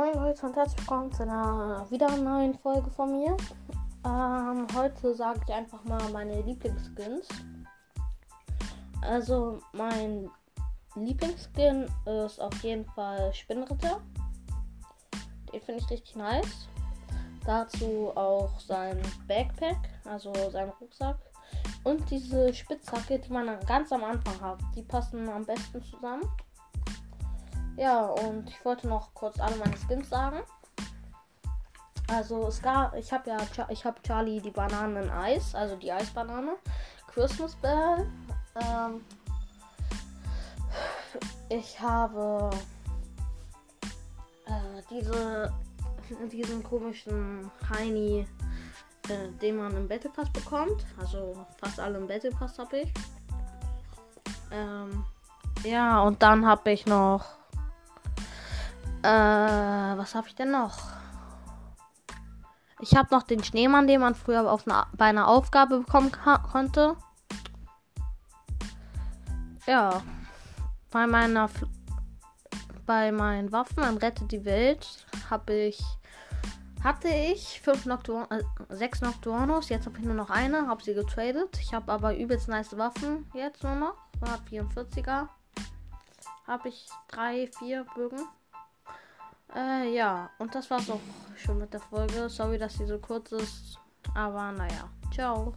Hi Leute und herzlich willkommen zu einer wieder neuen Folge von mir. Ähm, heute sage ich einfach mal meine Lieblingsskins. Also mein Lieblingsskin ist auf jeden Fall Spinnritter. Den finde ich richtig nice. Dazu auch sein Backpack, also sein Rucksack. Und diese Spitzhacke, die man ganz am Anfang hat. Die passen am besten zusammen. Ja, und ich wollte noch kurz alle meine Skins sagen. Also es gab, ich habe ja, ich habe Charlie die Bananen Eis, also die Eisbanane, Christmas Bell. Ähm, ich habe äh, diese, diesen komischen Heini, äh, den man im Battle Pass bekommt. Also fast alle im Battle Pass habe ich. Ähm, ja, und dann habe ich noch äh, was habe ich denn noch? Ich habe noch den Schneemann, den man früher eine, bei einer Aufgabe bekommen konnte. Ja. Bei meiner bei meinen Waffen an Rettet die Welt habe ich hatte ich fünf Noctur äh, sechs Nocturnos, jetzt habe ich nur noch eine, habe sie getradet. Ich habe aber übelst nice Waffen jetzt nur noch. 144er. Habe ich drei, vier Bögen. Äh, ja, und das war's auch schon mit der Folge. Sorry, dass sie so kurz ist. Aber naja, ciao.